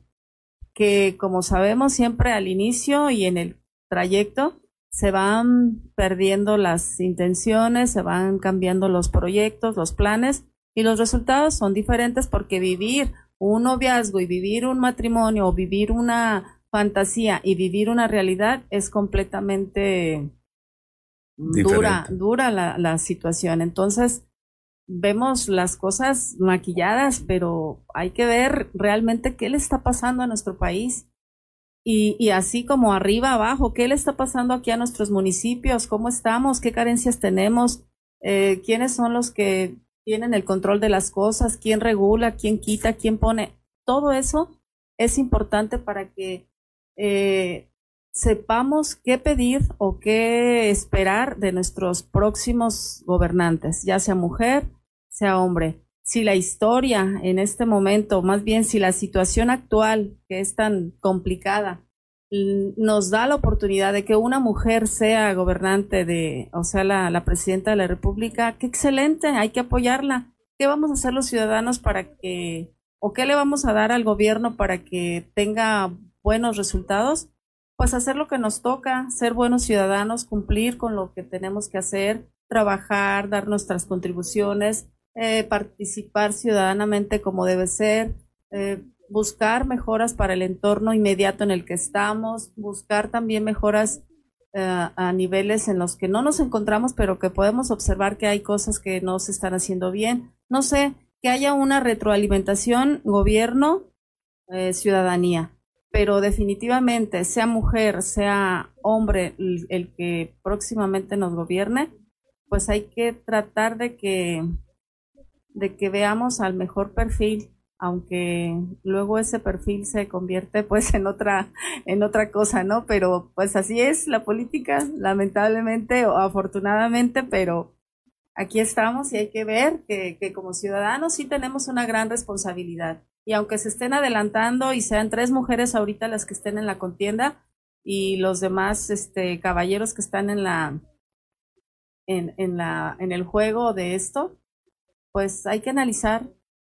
Que como sabemos siempre al inicio y en el trayecto se van perdiendo las intenciones, se van cambiando los proyectos, los planes y los resultados son diferentes porque vivir un noviazgo y vivir un matrimonio o vivir una fantasía y vivir una realidad es completamente dura, dura la, la situación. Entonces, vemos las cosas maquilladas, pero hay que ver realmente qué le está pasando a nuestro país y, y, así como arriba, abajo, ¿qué le está pasando aquí a nuestros municipios? ¿Cómo estamos? ¿Qué carencias tenemos? Eh, ¿Quiénes son los que tienen el control de las cosas? ¿Quién regula? ¿Quién quita? ¿Quién pone? Todo eso es importante para que eh, sepamos qué pedir o qué esperar de nuestros próximos gobernantes, ya sea mujer, sea hombre. Si la historia en este momento, más bien si la situación actual, que es tan complicada, nos da la oportunidad de que una mujer sea gobernante de, o sea, la, presidenta de la República, qué excelente, hay que apoyarla. ¿Qué vamos a hacer los ciudadanos para que, o qué le vamos a dar al gobierno para que tenga buenos resultados? Pues hacer lo que nos toca, ser buenos ciudadanos, cumplir con lo que tenemos que hacer, trabajar, dar nuestras contribuciones, eh, participar ciudadanamente como debe ser, eh, buscar mejoras para el entorno inmediato en el que estamos, buscar también mejoras eh, a niveles en los que no nos encontramos, pero que podemos observar que hay cosas que no se están haciendo bien. No sé, que haya una retroalimentación gobierno, eh, ciudadanía, pero definitivamente, sea mujer, sea hombre el que próximamente nos gobierne, pues hay que tratar de que de que veamos al mejor perfil aunque luego ese perfil se convierte pues en otra en otra cosa, ¿no? Pero pues así es la política, lamentablemente o afortunadamente, pero aquí estamos y hay que ver que, que como ciudadanos sí tenemos una gran responsabilidad. Y aunque se estén adelantando y sean tres mujeres ahorita las que estén en la contienda y los demás este caballeros que están en la en, en la en el juego de esto, pues hay que analizar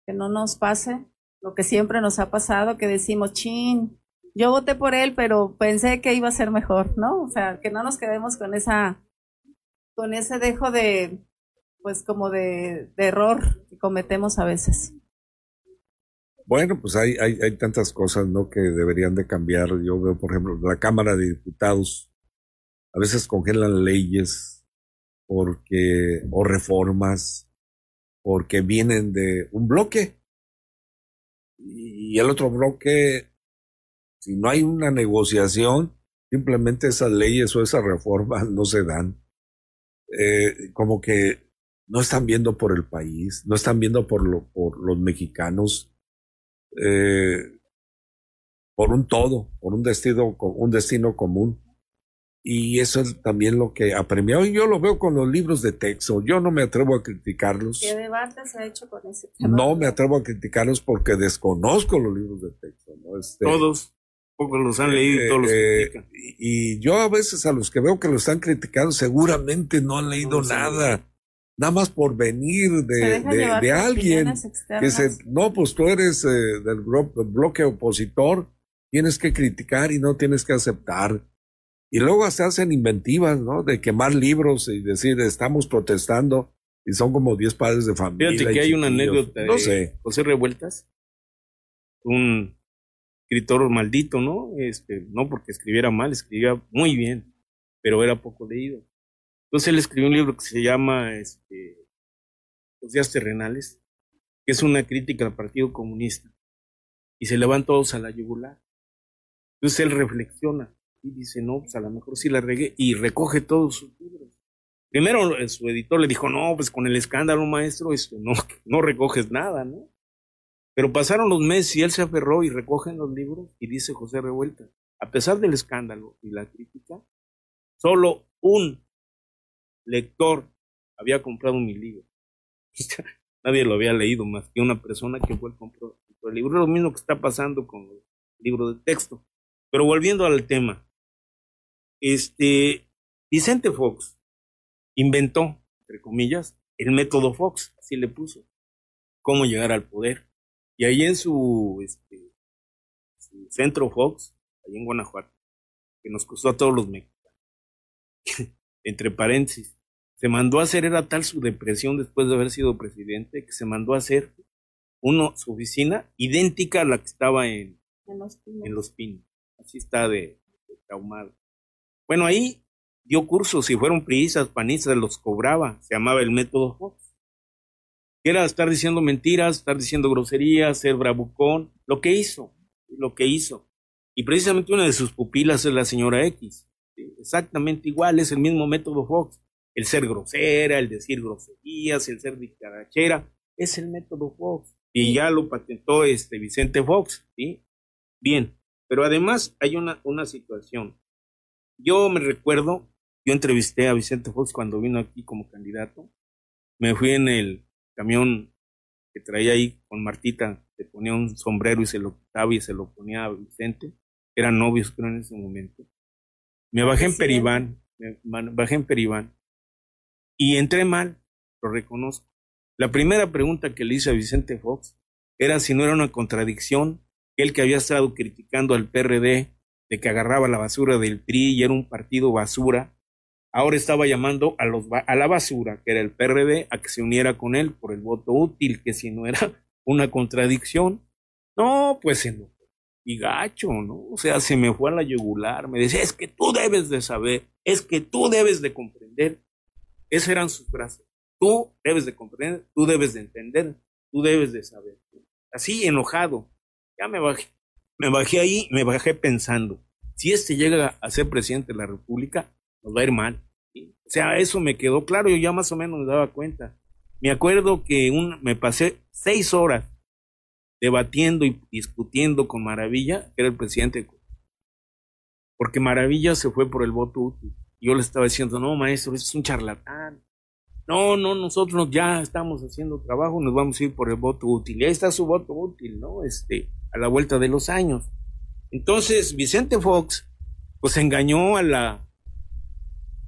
que no nos pase lo que siempre nos ha pasado, que decimos, chin, yo voté por él, pero pensé que iba a ser mejor, ¿no? O sea, que no nos quedemos con esa, con ese dejo de, pues como de, error que cometemos a veces.
Bueno, pues hay, hay, tantas cosas, ¿no? Que deberían de cambiar. Yo veo, por ejemplo, la Cámara de Diputados a veces congelan leyes porque, o reformas, porque vienen de un bloque. Y el otro bloque si no hay una negociación, simplemente esas leyes o esas reformas no se dan. Eh, como que no están viendo por el país, no están viendo por, lo, por los mexicanos, eh, por un todo, por un destino, un destino común. Y eso es también lo que apremió. Y yo lo veo con los libros de texto. Yo no me atrevo a criticarlos.
¿Qué debate se ha hecho con ese
tema? No me atrevo a criticarlos porque desconozco los libros de texto. Este,
Todos Pocos los han leído y todos los eh, critican.
Y yo a veces a los que veo que lo están criticando seguramente no han leído nada. Nada más por venir de, de, alguien que se, no, pues tú eres eh, del bloque opositor, tienes que criticar y no tienes que aceptar. Y luego se hacen inventivas, ¿no? De quemar libros y decir, estamos protestando y son como 10 padres de familia.
Fíjate que hay una anécdota no sé. José Revueltas, un escritor maldito, ¿no? Este, no porque escribiera mal, escribía muy bien, pero era poco leído. Entonces él escribió un libro que se llama este, Los días terrenales, que es una crítica al Partido Comunista. Y se le van todos a la yugular. Entonces él reflexiona y dice, no, pues a lo mejor sí la regué, y recoge todos sus libros. Primero eh, su editor le dijo, no, pues con el escándalo, maestro, esto, no, no recoges nada, ¿no? Pero pasaron los meses y él se aferró y recoge los libros y dice José Revuelta, a pesar del escándalo y la crítica, solo un lector había comprado mi libro. Nadie lo había leído más que una persona que fue el compró el libro. Lo mismo que está pasando con el libro de texto. Pero volviendo al tema, este Vicente Fox inventó, entre comillas, el método Fox, así le puso, cómo llegar al poder. Y ahí en su, este, centro Fox, ahí en Guanajuato, que nos costó a todos los mexicanos, entre paréntesis, se mandó a hacer, era tal su depresión después de haber sido presidente, que se mandó a hacer uno, su oficina idéntica a la que estaba en, en, los, pinos. Así está de, de traumado. Bueno, ahí dio cursos, si fueron priistas, panistas, los cobraba, se llamaba el método Fox era estar diciendo mentiras, estar diciendo groserías, ser bravucón, lo que hizo, lo que hizo. Y precisamente una de sus pupilas es la señora X. Exactamente igual, es el mismo método Fox. El ser grosera, el decir groserías, el ser dictarachera, es el método Fox. Y ya lo patentó este Vicente Fox. Bien, pero además hay una, una situación. Yo me recuerdo, yo entrevisté a Vicente Fox cuando vino aquí como candidato. Me fui en el camión que traía ahí con Martita, se ponía un sombrero y se lo quitaba y se lo ponía a Vicente. Eran novios, creo, en ese momento. Me bajé en Peribán, me bajé en Peribán y entré mal, lo reconozco. La primera pregunta que le hice a Vicente Fox era si no era una contradicción él que había estado criticando al PRD de que agarraba la basura del PRI y era un partido basura, ahora estaba llamando a, los, a la basura, que era el PRD, a que se uniera con él por el voto útil, que si no era una contradicción. No, pues no. Y gacho, ¿no? O sea, se me fue a la yugular, me decía, es que tú debes de saber, es que tú debes de comprender. Esas eran sus frases. Tú debes de comprender, tú debes de entender, tú debes de saber. Así, enojado. Ya me bajé. Me bajé ahí, me bajé pensando, si este llega a ser presidente de la República, nos va a ir mal. O sea, eso me quedó claro, yo ya más o menos me daba cuenta. Me acuerdo que un, me pasé seis horas debatiendo y discutiendo con Maravilla, que era el presidente. Porque Maravilla se fue por el voto útil. Yo le estaba diciendo, no, maestro, eso es un charlatán. No, no, nosotros ya estamos haciendo trabajo, nos vamos a ir por el voto útil. Y ahí está su voto útil, ¿no? Este, a la vuelta de los años. Entonces, Vicente Fox, pues engañó a la,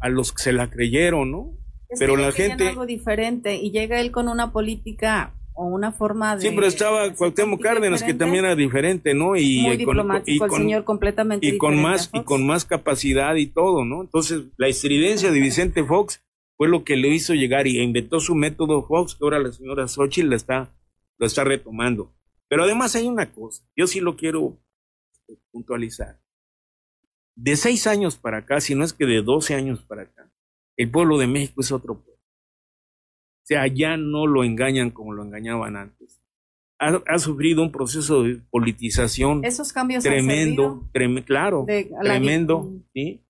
a los que se la creyeron, ¿no?
Pero la gente algo diferente y llega él con una política o una forma de...
Sí, pero estaba Cuauhtémoc Cárdenas, que también era diferente, ¿no?
Y, Muy diplomático, el señor completamente
y con más Y con más capacidad y todo, ¿no? Entonces, la estridencia de Vicente Fox fue lo que le hizo llegar y inventó su método Fox, que ahora la señora Xochitl la está, lo está retomando. Pero además hay una cosa, yo sí lo quiero puntualizar. De seis años para acá, si no es que de doce años para acá, el pueblo de México es otro pueblo. Sea, ya no lo engañan como lo engañaban antes. Ha, sufrido un proceso de politización
Esos cambios
tremendo, claro, tremendo. ¿sí?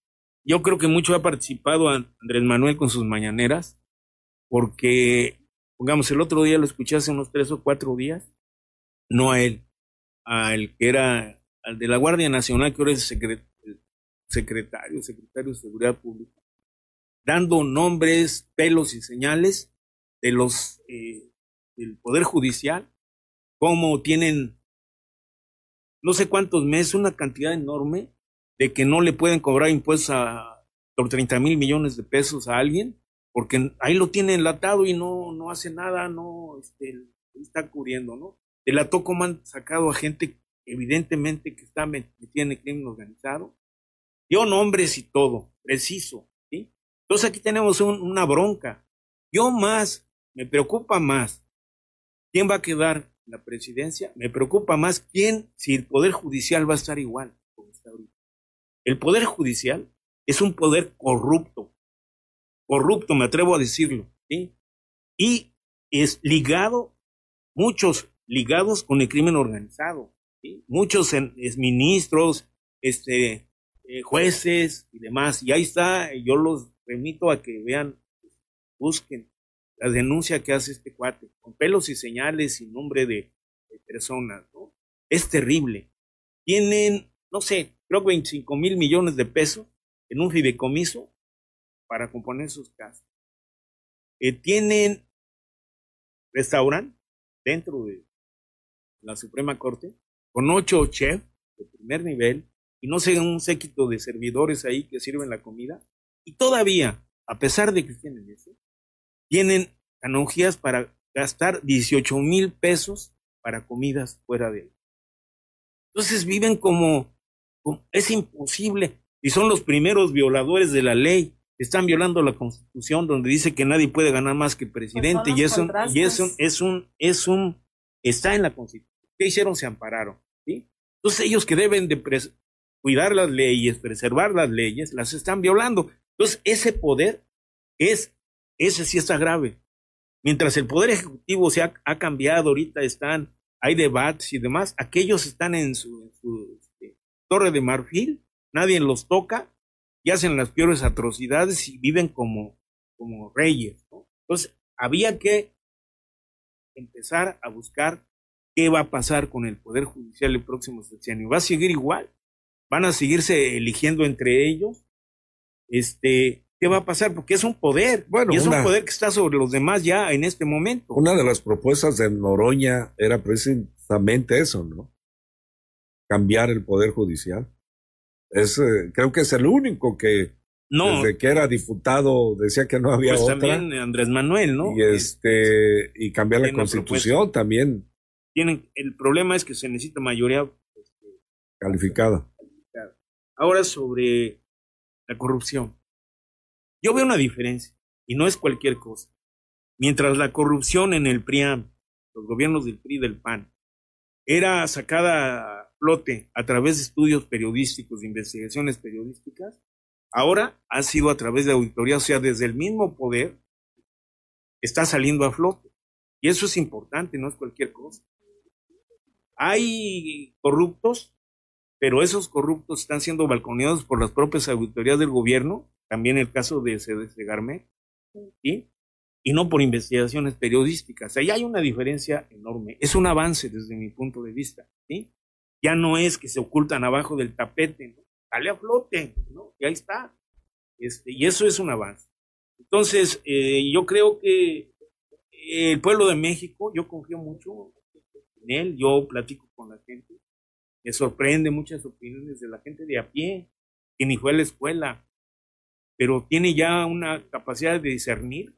Yo creo que mucho ha participado Andrés Manuel con sus mañaneras, porque, pongamos, el otro día lo escuché hace unos tres o cuatro días, no a él, al que era, al de la Guardia Nacional, que ahora es secretario, secretario de Seguridad Pública, dando nombres, pelos y señales de los eh, del Poder Judicial, como tienen no sé cuántos meses, una cantidad enorme de que no le pueden cobrar impuestos a, por 30 mil millones de pesos a alguien, porque ahí lo tiene enlatado y no, no hace nada, no este, está cubriendo, ¿no? la como han sacado a gente evidentemente que está metida en crimen organizado, dio nombres y todo, preciso. Entonces aquí tenemos una bronca. Yo más, me preocupa más, ¿quién va a quedar la presidencia? Me preocupa más quién, si el Poder Judicial va a estar igual como está ahorita. El Poder Judicial es un poder corrupto, corrupto, me atrevo a decirlo. Y es ligado, muchos ligados con el crimen organizado. Muchos ministros, este, eh, jueces y demás. Y ahí está, yo los remito a que vean, busquen la denuncia que hace este cuate, con pelos y señales y nombre de, personas. ¿no? Es terrible. Tienen, no sé, creo que 25 mil millones de pesos en un fideicomiso para componer sus casas. Eh, tienen restaurante dentro de la Suprema Corte, con ocho chefs de primer nivel, y no sé, un séquito de servidores ahí que sirven la comida, y todavía, a pesar de que tienen eso, tienen canonjías para gastar 18 mil pesos para comidas fuera de él. Entonces viven como, es imposible, y son los primeros violadores de la ley, están violando la constitución donde dice que nadie puede ganar más que pues presidente, y, eso, y eso es un, es un, está en la constitución ¿Qué hicieron? Se ampararon. ¿sí? Entonces ellos que deben de cuidar las leyes, preservar las leyes, las están violando. Entonces ese poder es, ese sí está grave. Mientras el poder ejecutivo se ha, cambiado, ahorita están, hay debates y demás, aquellos están en su, este, torre de marfil, nadie los toca y hacen las peores atrocidades y viven como, como reyes. Entonces había que empezar a buscar ¿Qué va a pasar con el Poder Judicial el próximo sexenio? ¿Va a seguir igual? ¿Van a seguirse eligiendo entre ellos? Este, ¿Qué va a pasar? Porque es un poder. Bueno, y es un poder que está sobre los demás ya en este momento.
Una de las propuestas de Noroña era precisamente eso, ¿no? Cambiar el Poder Judicial. Es, eh, creo que es el único que no, desde que era diputado decía que no había pues otra.
también Andrés Manuel, ¿no?
Y este y cambiar la constitución también
el problema es que se necesita mayoría
este, calificada.
Ahora sobre la corrupción. Yo veo una diferencia y no es cualquier cosa. Mientras la corrupción en el PRIAM, los gobiernos del PRI y del PAN, era sacada a flote a través de estudios periodísticos, de investigaciones periodísticas, ahora ha sido a través de auditoría, o sea, desde el mismo poder está saliendo a flote. Y eso es importante, no es cualquier cosa. Hay corruptos, pero esos corruptos están siendo balconeados por las propias auditorías del gobierno, también el caso de CDC Garmet, ¿sí? y no por investigaciones periodísticas. Ahí hay una diferencia enorme. Es un avance desde mi punto de vista. ¿sí? Ya no es que se ocultan abajo del tapete, ¿no? sale a flote, ¿no? y ahí está. Este, y eso es un avance. Entonces, eh, yo creo que el pueblo de México, yo confío mucho él, yo platico con la gente, me sorprende muchas opiniones de la gente de a pie, que ni fue a la escuela, pero tiene ya una capacidad de discernir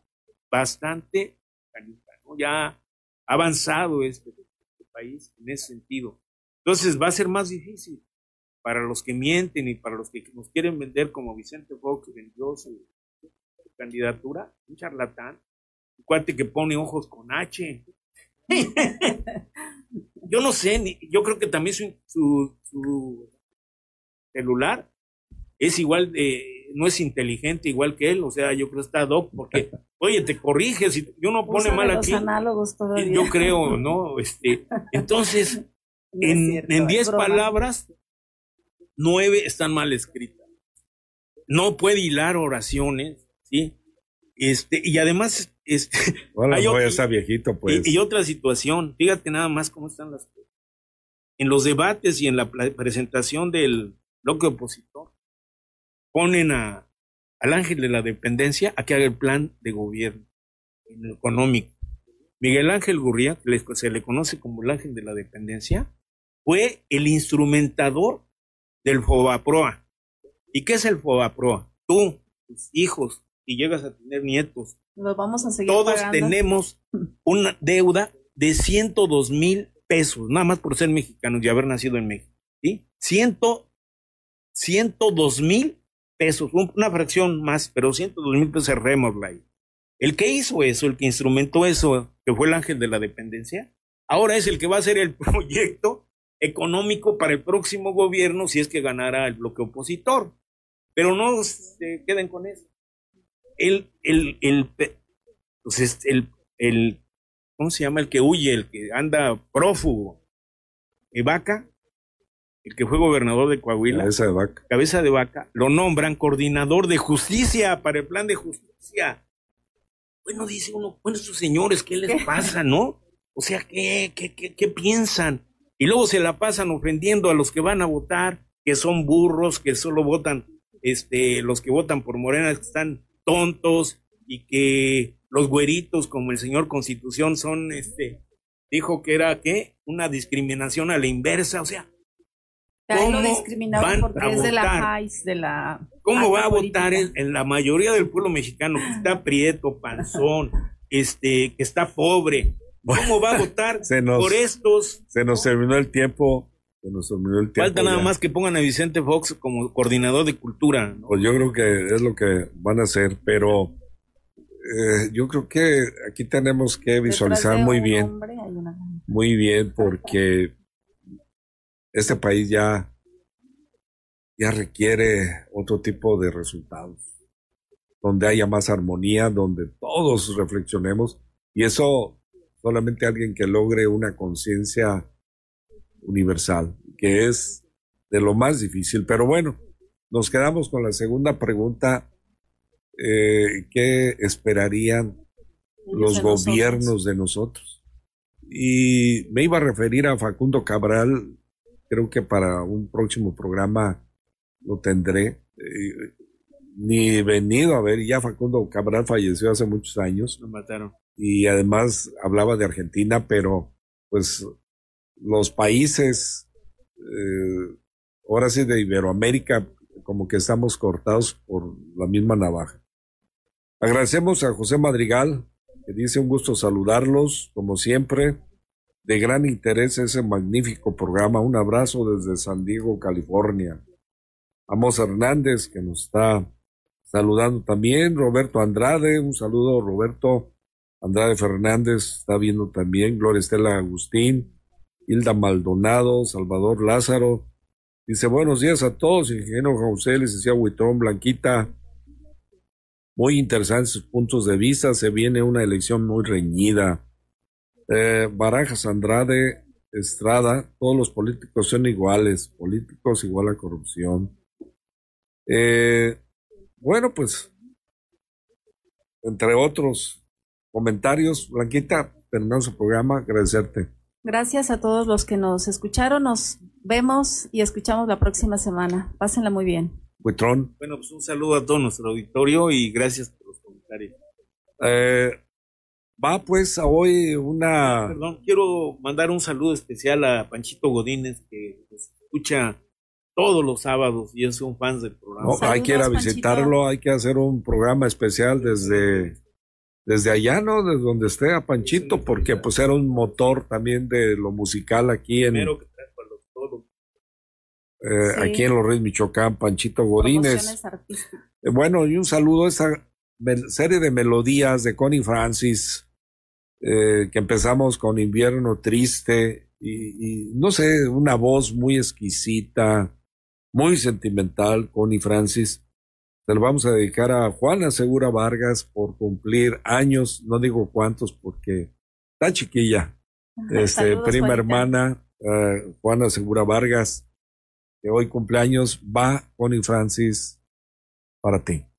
bastante, ya avanzado este, este, país en ese sentido. Entonces va a ser más difícil para los que mienten y para los que nos quieren vender como Vicente Fox vendió su, candidatura, un charlatán, un cuate que pone ojos con H. yo no sé, yo creo que también su, su celular es igual de no es inteligente igual que él, o sea, yo creo que está Doc, porque, oye, te corriges y yo no pone mal aquí.
Análogos todavía.
Yo creo, ¿no? Este, entonces, en 10 palabras, nueve están mal escritas. No puede hilar oraciones, ¿sí? Este, y además, este,
bueno, está viejito, pues.
Y, y, otra situación, fíjate nada más cómo están las cosas. En los debates y en la presentación del bloque opositor, ponen a, al ángel de la dependencia a que haga el plan de gobierno económico. Miguel Ángel Gurría, que se le conoce como el ángel de la dependencia, fue el instrumentador del FOBAPROA. ¿Y qué es el FOBAPROA? Tú, tus hijos, y llegas a tener nietos.
Los vamos a seguir
Todos tenemos una deuda de 102 mil pesos, nada más por ser mexicanos y haber nacido en México. ¿sí? Ciento, 102 mil pesos, una fracción más, pero 102 mil pesos ahí. El que hizo eso, el que instrumentó eso, que fue el ángel de la dependencia, ahora es el que va a hacer el proyecto económico para el próximo gobierno si es que ganara el bloque opositor. Pero no se queden con eso. El, el, el, pues el, el, ¿cómo se llama? El que huye, el que anda prófugo. Vaca el que fue gobernador de Coahuila,
cabeza de vaca,
cabeza de vaca, lo nombran coordinador de justicia para el plan de justicia. Bueno, dice uno, bueno, estos señores, ¿qué les pasa, no? O sea, ¿qué, qué, qué, qué piensan? Y luego se la pasan ofendiendo a los que van a votar, que son burros, que solo votan, este, los que votan por Morena que están tontos y que los güeritos como el señor Constitución son, este, dijo que era, ¿qué? Una discriminación a la inversa, o sea,
¿Cómo van porque a es de la de la
¿Cómo va a votar en, la mayoría del pueblo mexicano que está prieto, panzón, este, que está pobre? ¿Cómo va a votar por estos?
Se nos terminó el tiempo. Se nos terminó el tiempo.
Falta nada más que pongan a Vicente Fox como coordinador de cultura.
Pues yo creo que es lo que van a hacer, pero eh, yo creo que aquí tenemos que visualizar muy bien. Muy bien, porque este país ya, ya requiere otro tipo de resultados, donde haya más armonía, donde todos reflexionemos y eso solamente alguien que logre una conciencia universal, que es de lo más difícil. Pero bueno, nos quedamos con la segunda pregunta. Eh, ¿Qué esperarían los gobiernos de nosotros? Y me iba a referir a Facundo Cabral, creo que para un próximo programa lo tendré. Eh, ni venido a ver, ya Facundo Cabral falleció hace muchos años.
Lo mataron.
Y además hablaba de Argentina, pero pues los países, eh, ahora sí de Iberoamérica, como que estamos cortados por la misma navaja. Agradecemos a José Madrigal, que dice un gusto saludarlos, como siempre de gran interés ese magnífico programa. Un abrazo desde San Diego, California. Amos Hernández, que nos está saludando también. Roberto Andrade, un saludo, Roberto Andrade Fernández, está viendo también. Gloria Estela Agustín, Hilda Maldonado, Salvador Lázaro. Dice, buenos días a todos, ingeniero José, licenciado Huitrón, Blanquita. Muy interesantes puntos de vista. Se viene una elección muy reñida eh, Barajas Andrade Estrada, todos los políticos son iguales, políticos igual a corrupción. Eh, bueno, pues, entre otros comentarios, Blanquita, terminamos su programa, agradecerte.
Gracias a todos los que nos escucharon, nos vemos y escuchamos la próxima semana. Pásenla muy bien.
Buitrón.
Bueno, pues un saludo a todo nuestro auditorio y gracias por los comentarios.
Eh, Va pues a hoy una...
Perdón, quiero mandar un saludo especial a Panchito Godínez que escucha todos los sábados y es un fan del programa.
hay que ir a visitarlo, hay que hacer un programa especial desde desde allá, ¿no? Desde donde esté a Panchito, porque pues era un motor también de lo musical aquí en... Eh, aquí en Los Reyes, Michoacán, Panchito Godínez. Eh, bueno, y un saludo a esa serie de melodías de Connie Francis, eh, que empezamos con Invierno Triste, y, no sé, una voz muy exquisita, muy sentimental, Connie Francis. Se lo vamos a dedicar a Juana Segura Vargas por cumplir años, no digo cuántos porque está chiquilla. Este, prima hermana, Juana Segura Vargas, que hoy cumpleaños, va Connie Francis para ti.